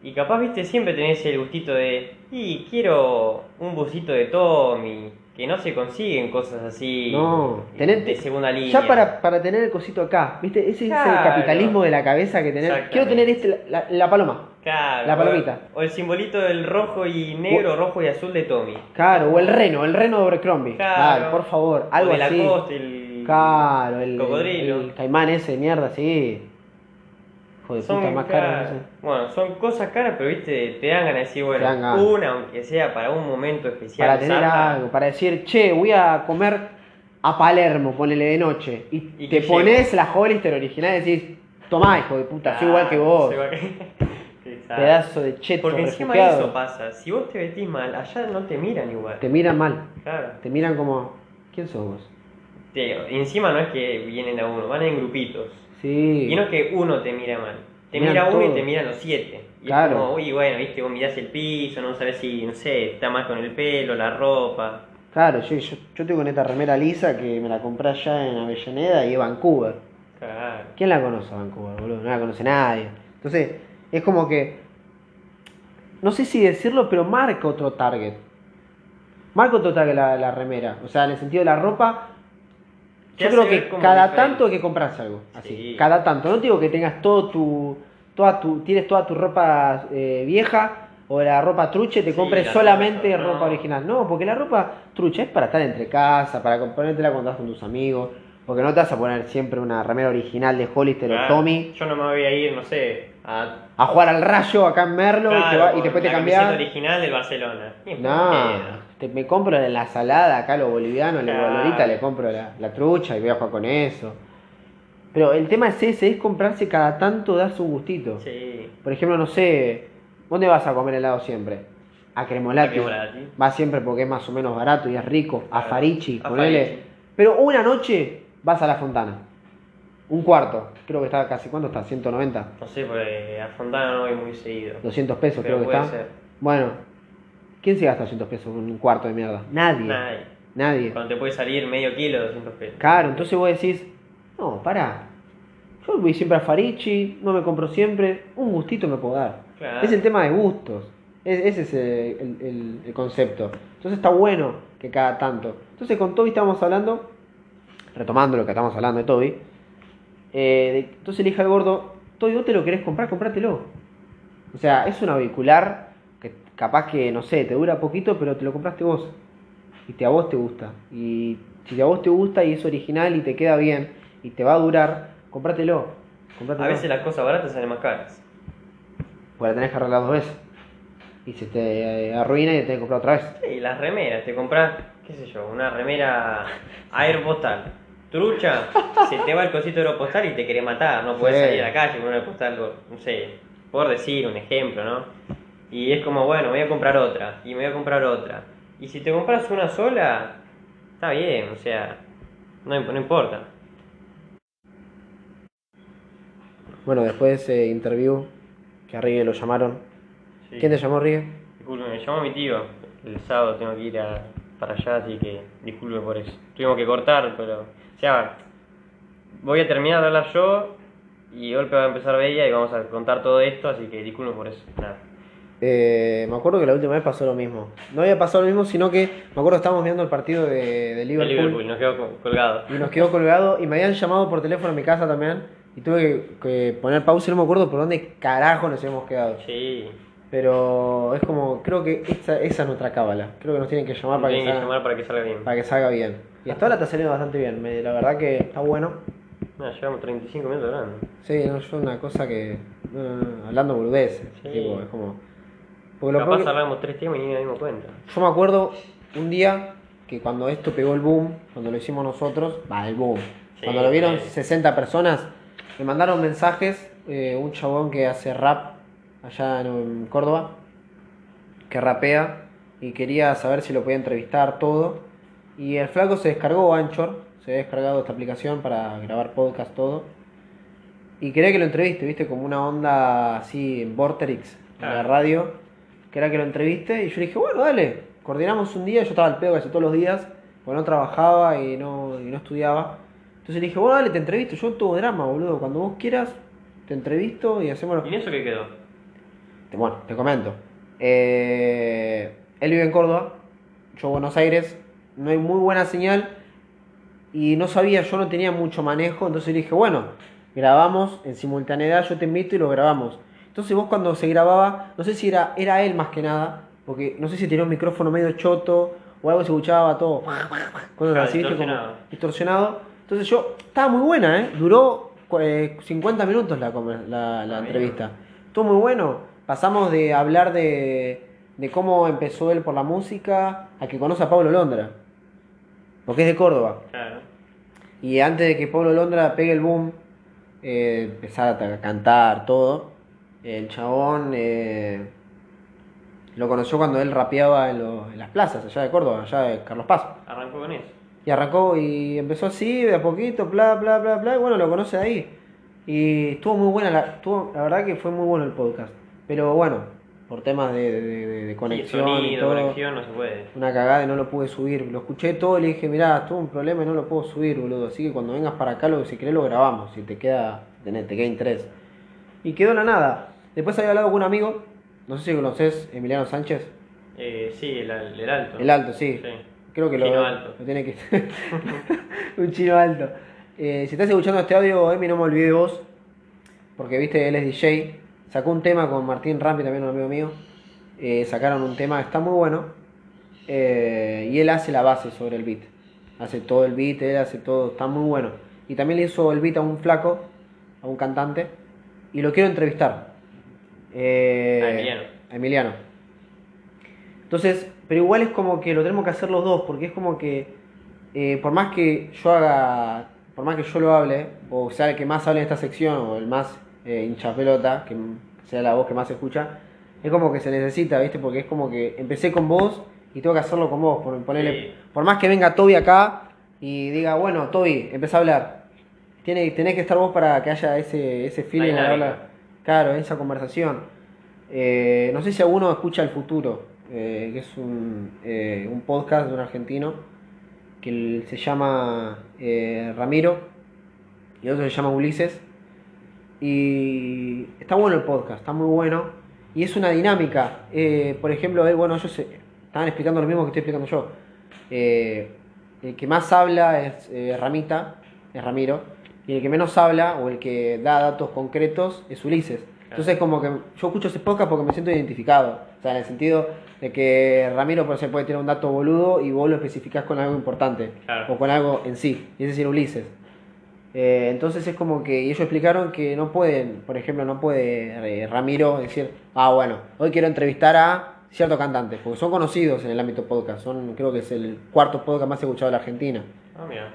y capaz, viste, siempre tenés el gustito de, y quiero un busito de Tommy, que no se consiguen cosas así No, tenés- de segunda línea. Ya para, para tener el cosito acá, ¿viste? Ese es el capitalismo de la cabeza que tener. Quiero tener este, la, la paloma. Claro, la palomita. O, el simbolito del rojo y negro, rojo y azul de Tommy. Claro, o el reno, el reno de Abercrombie. Claro. Por favor, algo o de así. Lacoste, el Claro, el, cocodrilo. el caimán ese de mierda, sí. De Son puta, más caras. no sé. Bueno, son cosas caras, pero viste, te dan ganas de decir, bueno, ganas. una, aunque sea para un momento especial. Para tener algo, para decir, che, voy a comer a Palermo, ponele de noche. Y, Y te pones la Hollister original y decís, tomá, hijo de puta, soy igual que vos. igual que- Exacto. Pedazo de cheto Porque encima refugiado. eso pasa, si vos te vestís mal, allá no te miran igual. Te miran mal. Claro. Te miran como, ¿quién sos vos? Te- encima no es que vienen a uno, van en grupitos. Sí. Y no es que uno te mira mal. Te Miran mira uno y te miran los siete. Y Claro. es como, uy, bueno, viste, vos mirás el piso, no sabes si, no sé, está mal con el pelo, la ropa. Claro, yo, yo, yo tengo con esta remera lisa que me la compré allá en Avellaneda y en Vancouver. Claro. ¿Quién la conoce a Vancouver, boludo? No la conoce nadie. Entonces, es como que. No sé si decirlo, pero marca otro target. Marca otro target la, la remera. O sea, en el sentido de la ropa. Yo creo que cada diferente. tanto hay que comprarse algo. Así. Sí. Cada tanto. No te digo que tengas todo tu. Toda tu tienes toda tu ropa eh, vieja o la ropa trucha y te Sí, compres la solamente ropa, no. ropa original. No, porque la ropa trucha es para estar entre casa, para ponértela cuando estás con tus amigos. Porque no te vas a poner siempre una remera original de Hollister o Claro. Tommy Yo no me voy a ir, no sé, a. a jugar al rayo acá en Merlo y, te va- y después te la cambias. original del Barcelona. No. Te- me compro la salada acá los bolivianos, le Claro. bolorita, le compro la, la trucha y voy a jugar con eso. Pero el tema es ese, es comprarse cada tanto, darse un gustito. Sí. Por ejemplo, no sé, ¿dónde vas a comer helado siempre? A Cremolati. A Cremolati. Vas siempre porque es más o menos barato y es rico. A. Farichi, A ponele. Farichi. Pero una noche vas a la Fontana. Un cuarto. Creo que está casi, ¿cuánto está? 190. No sé, porque a Fontana no voy muy seguido. 200 pesos Pero creo que puede está. ser. Bueno, ¿quién se gasta 200 pesos en un cuarto de mierda? Nadie. Nadie. Nadie. Cuando te puede salir medio kilo, 200 pesos. Claro, entonces vos decís, no, pará. Yo voy siempre a Farichi, no me compro siempre, un gustito me puedo dar. Claro. Es el tema de gustos. Es- ese es el, el- el- el concepto. Entonces está bueno que cada tanto. Entonces con Toby estábamos hablando, retomando lo que estamos hablando de Toby. eh, de- entonces le dije al gordo, Toby, vos te lo querés comprar, comprátelo. O sea, es un auricular que capaz que, no sé, te dura poquito, pero te lo compraste vos. Y te, a vos te gusta. Y si a vos te gusta y es original y te queda bien y te va a durar, comprátelo. comprátelo. A veces las cosas baratas salen más caras. Porque la tenés que arreglar dos veces. Y se te eh, arruina y te tenés que comprar otra vez. Sí, las remeras, te compras, qué sé yo, una remera aeropostal. Trucha, se te va el cosito aeropostal y te quiere matar, no puedes Sí. salir a la calle con una aeropostal, no sé, por decir un ejemplo, ¿no? Y es como, bueno, me voy a comprar otra, y me voy a comprar otra. Y si te compras una sola, está bien, o sea, no, no importa. Bueno, después de ese interview que a Rigue lo llamaron. Sí. ¿Quién te llamó, Rigue? Disculpe, me llamó mi tío. El sábado tengo que ir a- para allá, así que disculpe por eso. Tuvimos que cortar, pero. O sea, voy a terminar de hablar yo y golpe va a empezar Bella y vamos a contar todo esto, así que disculpe por eso. Nada. Eh, me acuerdo que la última vez pasó lo mismo. No había pasado lo mismo, sino que me acuerdo que estábamos viendo el partido de, de De Liverpool, Liverpool, nos quedó co- colgado. y nos quedó colgado y me habían llamado por teléfono a mi casa también y tuve que, que poner pausa y no me acuerdo por dónde carajo nos habíamos quedado. Sí, Pero es como, creo que esa, esa es nuestra cábala. Creo que nos tienen que llamar para que, tienen que salga, llamar para que salga bien. para que salga bien. Y hasta ahora está saliendo bastante bien. Me- la verdad que está bueno. No, llevamos 35 minutos hablando. Sí, no, yo una cosa que. no, no, no, hablando boludeces. Sí. tipo, es como. Porque lo Capaz peor que- hablamos tres temas y ni nos dimos cuenta. yo me acuerdo un día que cuando esto pegó el boom, cuando lo hicimos nosotros, va, el boom. Sí, cuando lo vieron sí. 60 personas, me mandaron mensajes. eh, un chabón que hace rap allá en Córdoba, que rapea y quería saber si lo podía entrevistar todo. Y el flaco se descargó Anchor, se había descargado esta aplicación para grabar podcast, todo. Y quería que lo entreviste, viste, como una onda así en Vorterix, en la Claro. radio. Quería que lo entreviste y yo le dije, bueno, dale, coordinamos un día, yo estaba al pedo casi todos los días, porque no trabajaba y no, y no estudiaba. Entonces le dije, bueno, dale, te entrevisto, yo todo drama, boludo, cuando vos quieras, te entrevisto y hacemos ¿Y eso qué quedó? te- Bueno, te comento. Eh, él vive en Córdoba, yo en Buenos Aires, no hay muy buena señal y no sabía, yo no tenía mucho manejo, entonces le dije, bueno, grabamos en simultaneidad, yo te invito y lo grabamos. Entonces vos cuando se grababa, no sé si era, era él más que nada, porque no sé si tenía un micrófono medio choto o algo se escuchaba todo, cosas Claro, así, ¿viste? Como distorsionado. Entonces yo, estaba muy buena, ¿eh? Duró eh, 50 minutos la, la, la entrevista. Estuvo muy bueno. Pasamos de hablar de, de cómo empezó él por la música a que conoce a Pablo Londra. Porque es de Córdoba. Claro. Y antes de que Pablo Londra pegue el boom, eh, empezar a cantar, todo, el chabón eh, lo conoció cuando él rapeaba en, lo- en las plazas, allá de Córdoba, allá de Carlos Paz. Arrancó con eso. Y arrancó y empezó así, de a poquito, bla, bla, bla, bla, y bueno, lo conoce ahí. Y estuvo muy buena, la, estuvo, la verdad que fue muy bueno el podcast. Pero bueno, por temas de, de- de- de Sí, conexión y sonido, todo, conexión, no se puede. una cagada y no lo pude subir. Lo escuché todo y le dije, mirá, tuve un problema y no lo puedo subir, boludo. Así que cuando vengas para acá, lo, si querés lo grabamos, si te queda, tenés, te queda interés. Y quedó la nada. Después había hablado con un amigo, no sé si conoces, Emiliano Sánchez. Eh, sí, el, al- el alto. El alto, sí. Sí. Creo que lo, Chino alto. lo tiene que. un chino alto. Eh, si estás escuchando este audio, Emi, no me olvidé de vos. Porque viste, él es DJ. Sacó un tema con Martín Rampi, también un amigo mío. Eh, sacaron un tema, está muy bueno. Eh, y él hace la base sobre el beat. Hace todo el beat, él hace todo, está muy bueno. Y también le hizo el beat a un flaco, a un cantante. Y lo quiero entrevistar. Eh, A Emiliano. a Emiliano. Entonces, pero igual es como que lo tenemos que hacer los dos, porque es como que eh, por más que yo haga, por más que yo lo hable, o sea el que más hable en esta sección, o el más eh, hincha pelota, que sea la voz que más se escucha, es como que se necesita, ¿viste? Porque es como que empecé con vos y tengo que hacerlo con vos, por, ponerle, Sí. por más que venga Toby acá y diga, bueno, Toby, empieza a hablar. Tiene, tenés que estar vos para que haya ese, ese feeling al hablar. Claro, esa conversación. Eh, no sé si alguno escucha El Futuro, eh, que es un, eh, un podcast de un argentino que se llama eh, Ramiro y otro se llama Ulises. Y está bueno el podcast, está muy bueno. Y es una dinámica. Por ejemplo, él, bueno, ellos estaban explicando lo mismo que estoy explicando yo. El que más habla es Ramita, es Ramiro. Y el que menos habla o el que da datos concretos es Ulises. Entonces como que yo escucho ese podcast porque me siento identificado. O sea, en el sentido de que Ramiro por ejemplo puede tener un dato boludo y vos lo especificás con algo importante. Claro. O con algo en sí. Y es decir, Ulises. Eh, entonces es como que y ellos explicaron que no pueden, por ejemplo, no puede eh, Ramiro decir, ah, bueno, hoy quiero entrevistar a cierto cantante, porque son conocidos en el ámbito podcast, son creo que es el cuarto podcast más escuchado de la Argentina. Ah, mira.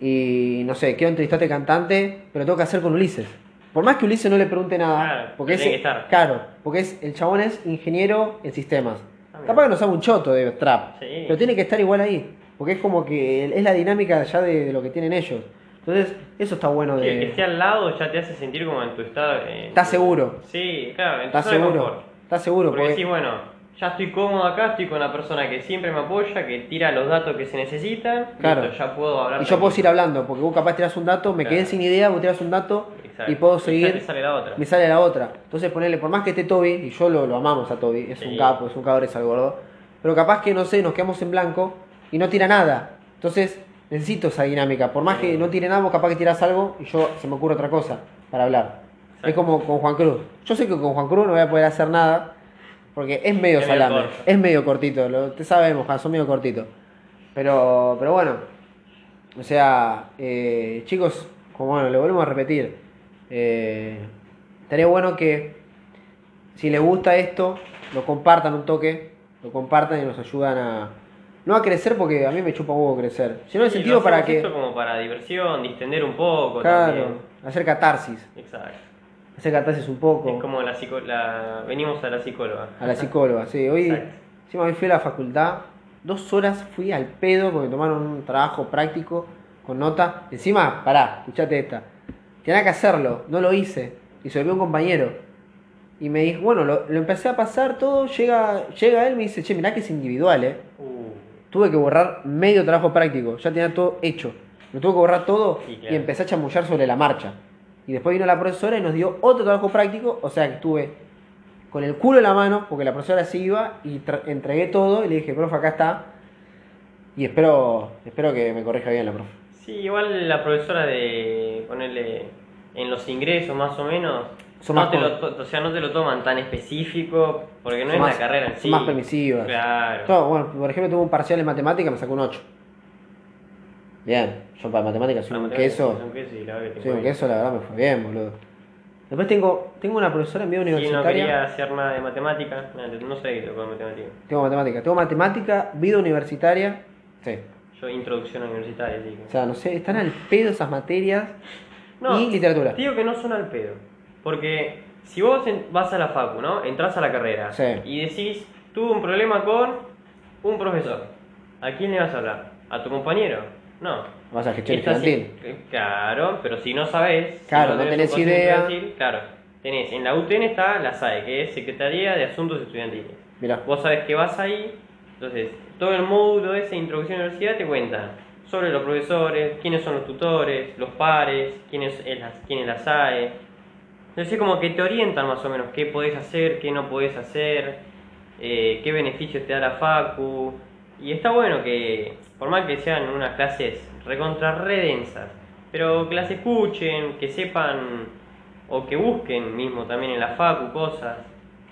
Y no sé, quiero entrevistar a este cantante, pero tengo que hacer con Ulises. Por más que Ulises no le pregunte nada, Claro, porque es, tiene que estar. claro, porque es el chabón es ingeniero en sistemas. Ah. Capaz que no sabe un choto de trap, Sí. pero tiene que estar igual ahí, porque es como que es la dinámica ya de, de lo que tienen ellos. Entonces, eso está bueno Que, que de... esté al lado ya te hace sentir como en tu estado. eh, ¿Estás seguro? Sí, claro, en tu ¿Estás de seguro? ¿Estás seguro? Porque Porque- decís, bueno, ya estoy cómodo acá, estoy con la persona que siempre me apoya, que tira los datos que se necesitan. Claro. listo, ya puedo hablar. Y yo puedo seguir hablando, porque vos capaz tirás un dato, me quedé sin idea, vos tirás un dato Exacto. y puedo seguir. te sale la otra. me sale la otra. Entonces ponerle, por más que esté Toby, y yo lo, lo amamos a Toby, es un capo, es un cabrón, es algo gordo, pero capaz que, no sé, nos quedamos en blanco y no tira nada. Entonces necesito esa dinámica. Por más Sí. que no tire nada, vos capaz que tirás algo y yo se me ocurre otra cosa para hablar. Exacto. Es como con Juan Cruz. Yo sé que con Juan Cruz no voy a poder hacer nada, porque es medio Es medio salame, corto. es medio cortito, lo, te sabemos, son medio cortitos. Pero, pero bueno, o sea, eh, chicos, como bueno, le volvemos a repetir, eh, estaría bueno que si les gusta esto, lo compartan un toque, lo compartan y nos ayudan a, no a crecer porque a mí me chupa un huevo crecer, sino en el Sí, sentido lo para que, Esto como para diversión, distender un poco. claro, también. hacer catarsis, Exacto. Hacer catarsis un poco. Es como la, psico la venimos a la psicóloga. A la psicóloga, sí. Hoy, encima hoy fui a la facultad, dos horas fui al pedo porque tomaron un trabajo práctico con nota. Encima, pará, escuchate esta. Tenía que hacerlo, no lo hice. Y se lo vio un compañero. Y me dijo, bueno, lo, lo empecé a pasar todo, llega, llega él y me dice, che, mirá que es individual, eh. Uh, Tuve que borrar medio trabajo práctico, ya tenía todo hecho. Me tuve que borrar todo Sí, claro. y empecé a chamullar sobre la marcha. Y después vino la profesora y nos dio otro trabajo práctico, o sea que estuve con el culo en la mano, porque la profesora se iba y entregué todo y le dije, profe, acá está. Y espero, espero que me corrija bien la profe. sí, igual la profesora de ponerle en los ingresos más o menos, Son no más te lo o sea, no te lo toman tan específico porque no Son es más- la carrera en son sí. más permisivas. Claro. Bueno, por ejemplo, tuve un parcial en matemática, me sacó un 8. Bien, yo para matemáticas soy un queso. un queso y la verdad que te Soy un queso, la verdad me fue bien, boludo. Después tengo, tengo una profesora en vida Sí, no universitaria. quería hacer nada de matemática, nada, no sé de matemática. Tengo matemática. Tengo matemática, vida universitaria. Sí. Yo introducción universitaria, sí. O sea, no sé, están al pedo esas materias. No, y literatura. Te digo que no son al pedo. Porque si vos vas a la facu, ¿no? Entrás a la carrera Sí. y decís, tuve un problema con un profesor. ¿A quién le vas a hablar? ¿A tu compañero? No. Vas a gestión Estás estudiantil. en- eh, Claro, pero si no sabés, si Claro, no tenés idea. claro, tenés, en la UTN está la SAE, que es Secretaría de Asuntos Estudiantiles. Mirá. Vos sabés que vas ahí, entonces todo el módulo de introducción a la universidad te cuenta sobre los profesores, quiénes son los tutores, los pares, quién es, la, quién es la SAE. Entonces es como que te orientan más o menos qué podés hacer, qué no podés hacer, eh, qué beneficios te da la facu. Y está bueno que, por más que sean unas clases recontra redensas, pero que las escuchen, que sepan o que busquen mismo también en la facu cosas,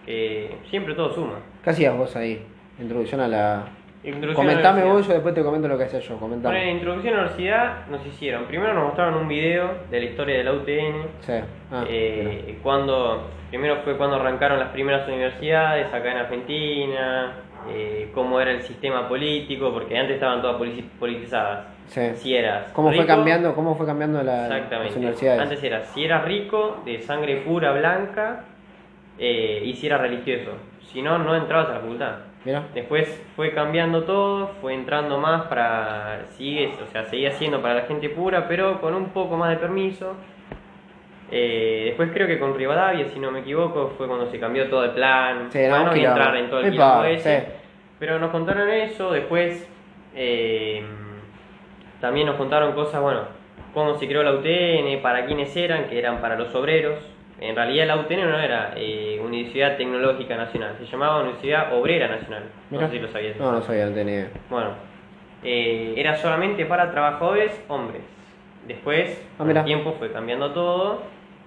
que siempre todo suma. ¿Qué hacías vos ahí? Introducción a la. Introducción Comentame a la vos, yo después te comento lo que hacía yo. Bueno, en Comentame. introducción a la universidad nos hicieron, primero nos mostraron un video de la historia de la UTN, Sí. Ah, eh, cuando, primero fue cuando arrancaron las primeras universidades acá en Argentina, eh, cómo era el sistema político, porque antes estaban todas politizadas. Sí. Si eras ¿Cómo fue rico- cambiando, cómo fue cambiando la, las Exactamente. universidades? Antes era si eras rico, de sangre pura, blanca, eh, y si eras religioso. Si no, no entrabas a la facultad. Mirá. Después fue cambiando todo, fue entrando más para. Sigue, o sea, seguía siendo para la gente pura, pero con un poco más de permiso. Eh, después creo que con Rivadavia, si no me equivoco, fue cuando se cambió todo el plan. Sí, no, Bueno, no voy a entrar en todo el Epa, ese, sí. Pero nos contaron eso, después eh, también nos contaron cosas, bueno, cómo se creó la UTN, para quiénes eran, que eran para los obreros. En realidad la UTN no era eh, Universidad Tecnológica Nacional, se llamaba Universidad Obrera Nacional. Mirá. No sé si lo sabías. No, no sabía, no tenía. Bueno, eh, era solamente para trabajadores hombres. Después, Ah, con el tiempo fue cambiando todo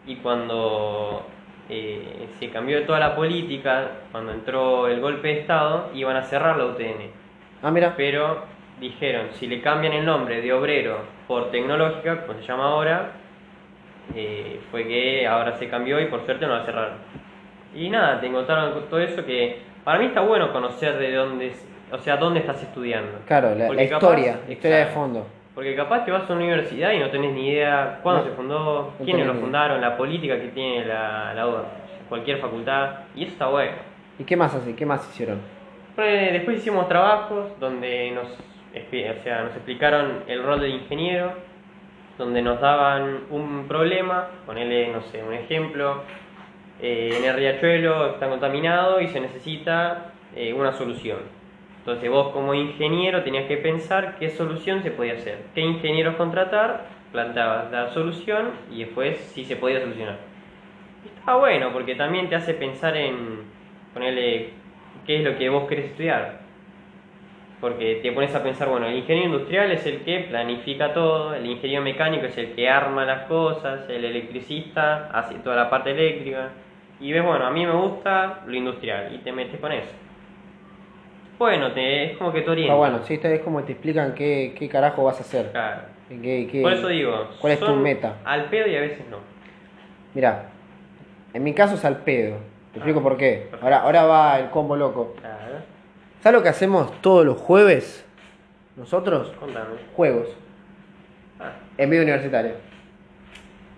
y cuando eh, se cambió toda la política, cuando entró el golpe de Estado, iban a cerrar la UTN. Ah, mira. Pero dijeron, si le cambian el nombre de obrero por tecnológica, como se llama ahora, eh, fue que ahora se cambió y por suerte no la cerraron. Y nada, te encontraron con todo eso que para mí está bueno conocer de dónde, o sea, dónde estás estudiando. Claro, la, capaz- historia, la historia de fondo. Porque capaz que vas a una universidad y no tenés ni idea cuándo No, se fundó, no quiénes lo fundaron, la política que tiene la, la cualquier facultad, y eso está bueno. ¿Y qué más así? ¿Qué más hicieron? Eh, Después hicimos trabajos donde nos, o sea, nos explicaron el rol del ingeniero, donde nos daban un problema, ponerle, no sé, un ejemplo, eh, en el riachuelo está contaminado y se necesita eh, una solución. Entonces vos como ingeniero tenías que pensar qué solución se podía hacer, qué ingenieros contratar, planteabas la solución y después si se podía solucionar. Está bueno porque también te hace pensar en ponerle qué es lo que vos querés estudiar. Porque te pones a pensar, bueno, el ingeniero industrial es el que planifica todo, el ingeniero mecánico es el que arma las cosas, el electricista hace toda la parte eléctrica. Y ves, bueno, a mí me gusta lo industrial y te metes con eso. Bueno, te, es como que te orienta. Ah, bueno, sí, esta es como te explican qué, qué carajo vas a hacer. Claro. Qué- qué- Por eso digo, ¿Cuál es tu meta? Al pedo y a veces no. Mirá, en mi caso es al pedo. Te explico Ah, por qué. perfecto. Ahora, ahora va el combo loco. Claro. ¿Sabes lo que hacemos todos los jueves? Nosotros, Contame. juegos, Ah, en vida universitaria.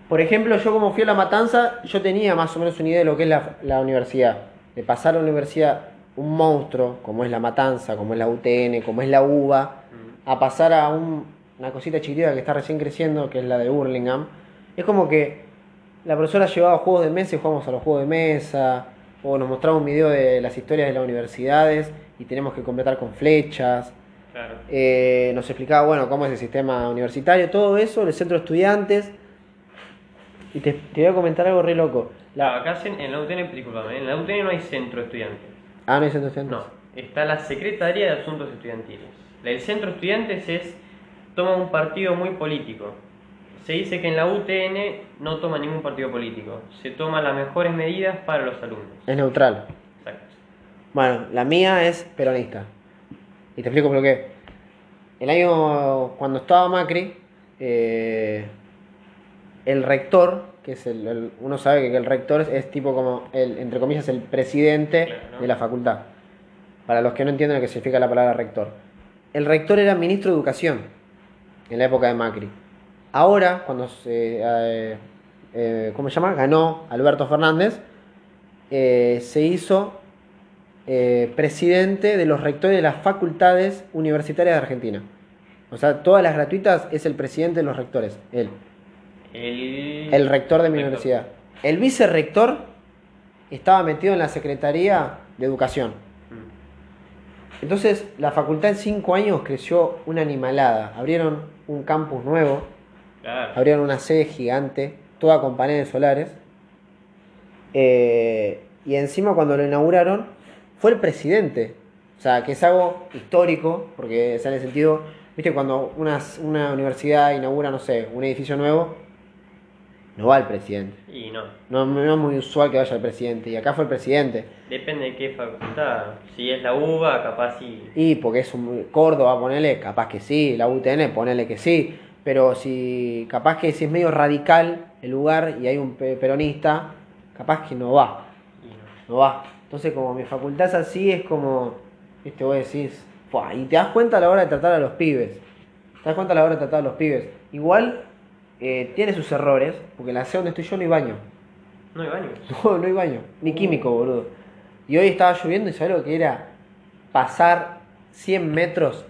Por ejemplo, yo como fui a la matanza, yo tenía más o menos una idea de lo que es la, la universidad. De pasar a la universidad un monstruo, como es la matanza, como es la UTN, como es la UBA, a pasar a un una cosita chiquitita que está recién creciendo, que es la de Burlingame, es como que la profesora llevaba juegos de mesa y jugamos a los juegos de mesa, o nos mostraba un video de las historias de las universidades y tenemos que completar con flechas. Claro. Eh, nos explicaba, bueno, cómo es el sistema universitario, todo eso, el centro de estudiantes. Y te, te voy a comentar algo re loco. La, acá en, la UTN, disculpame, en la UTN no hay centro estudiante. Ah, no hay centro estudiantes. No, está la Secretaría de Asuntos Estudiantiles. El centro estudiantes es, toma un partido muy político. Se dice que en la UTN no toma ningún partido político, se toman las mejores medidas para los alumnos. Es neutral. Exacto. Bueno, la mía es peronista. Y te explico por qué. El año cuando estaba Macri, eh, el rector, que es el, el- uno sabe que el rector es, es tipo como el, entre comillas, el presidente Claro. de la facultad. Para los que no entienden lo que significa la palabra rector. El rector era ministro de educación en la época de Macri. Ahora, cuando se, eh, eh, ¿cómo se llama? Ganó Alberto Fernández, eh, se hizo presidente de los rectores de las facultades universitarias de Argentina. O sea, todas las gratuitas es el presidente de los rectores, él, El, el rector de mi Rector. universidad. El vicerrector estaba metido en la Secretaría de Educación. Mm. Entonces, la facultad en cinco años creció una animalada. Abrieron un campus nuevo, Claro. abrieron una sede gigante, toda con paneles solares. Eh, y encima cuando lo inauguraron, fue el presidente. O sea, que es algo histórico, porque o sea, en el sentido, viste, cuando una, una universidad inaugura, no sé, un edificio nuevo, no va el presidente. Y no, No, no es muy usual que vaya el presidente. Y acá fue el presidente. depende de qué facultad. Si es la UBA, capaz sí. Y porque es un Córdoba, ponele, capaz que sí, la UTN, ponele que sí, pero si capaz que si es medio radical el lugar y hay un pe- peronista, capaz que no va, Y no. no va. Entonces como mi facultad es así, es como, viste, vos decís, "Fua", y te das cuenta a la hora de tratar a los pibes, te das cuenta a la hora de tratar a los pibes. Igual eh, tiene sus errores, porque en la sede donde estoy yo no hay baño. No hay baño. No, no hay baño, ni químico, boludo. Y hoy estaba lloviendo y sabes lo que era pasar 100 metros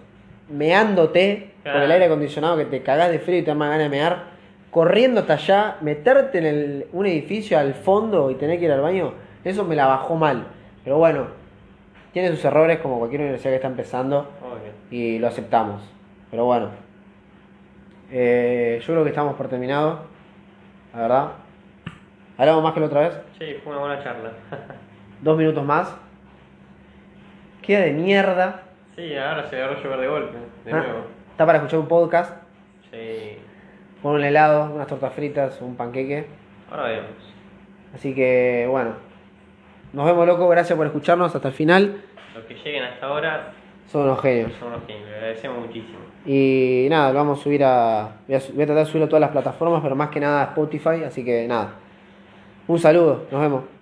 meándote con el aire acondicionado que te cagás de frío y te da más ganas de mear, corriendo hasta allá, meterte en el- un edificio al fondo y tener que ir al baño, eso me la bajó mal. Pero bueno, tiene sus errores como cualquier universidad que está empezando y lo aceptamos. Pero bueno, eh, yo creo que estamos por terminado, la verdad. ¿Hablamos más que la otra vez? Sí, fue una buena charla. Dos minutos más. Queda de mierda. sí, ahora se agarró a llover de golpe, de Ah, nuevo. Está para escuchar un podcast Sí. con un helado, unas tortas fritas, un panqueque. Ahora vemos. Así que bueno. Nos vemos loco, gracias por escucharnos hasta el final. Los que lleguen hasta ahora Son unos genios. son unos genios, le agradecemos muchísimo. Y nada, lo vamos a subir a. Voy a, tratar de subirlo a todas las plataformas, pero más que nada a Spotify. Así que nada. Un saludo, nos vemos.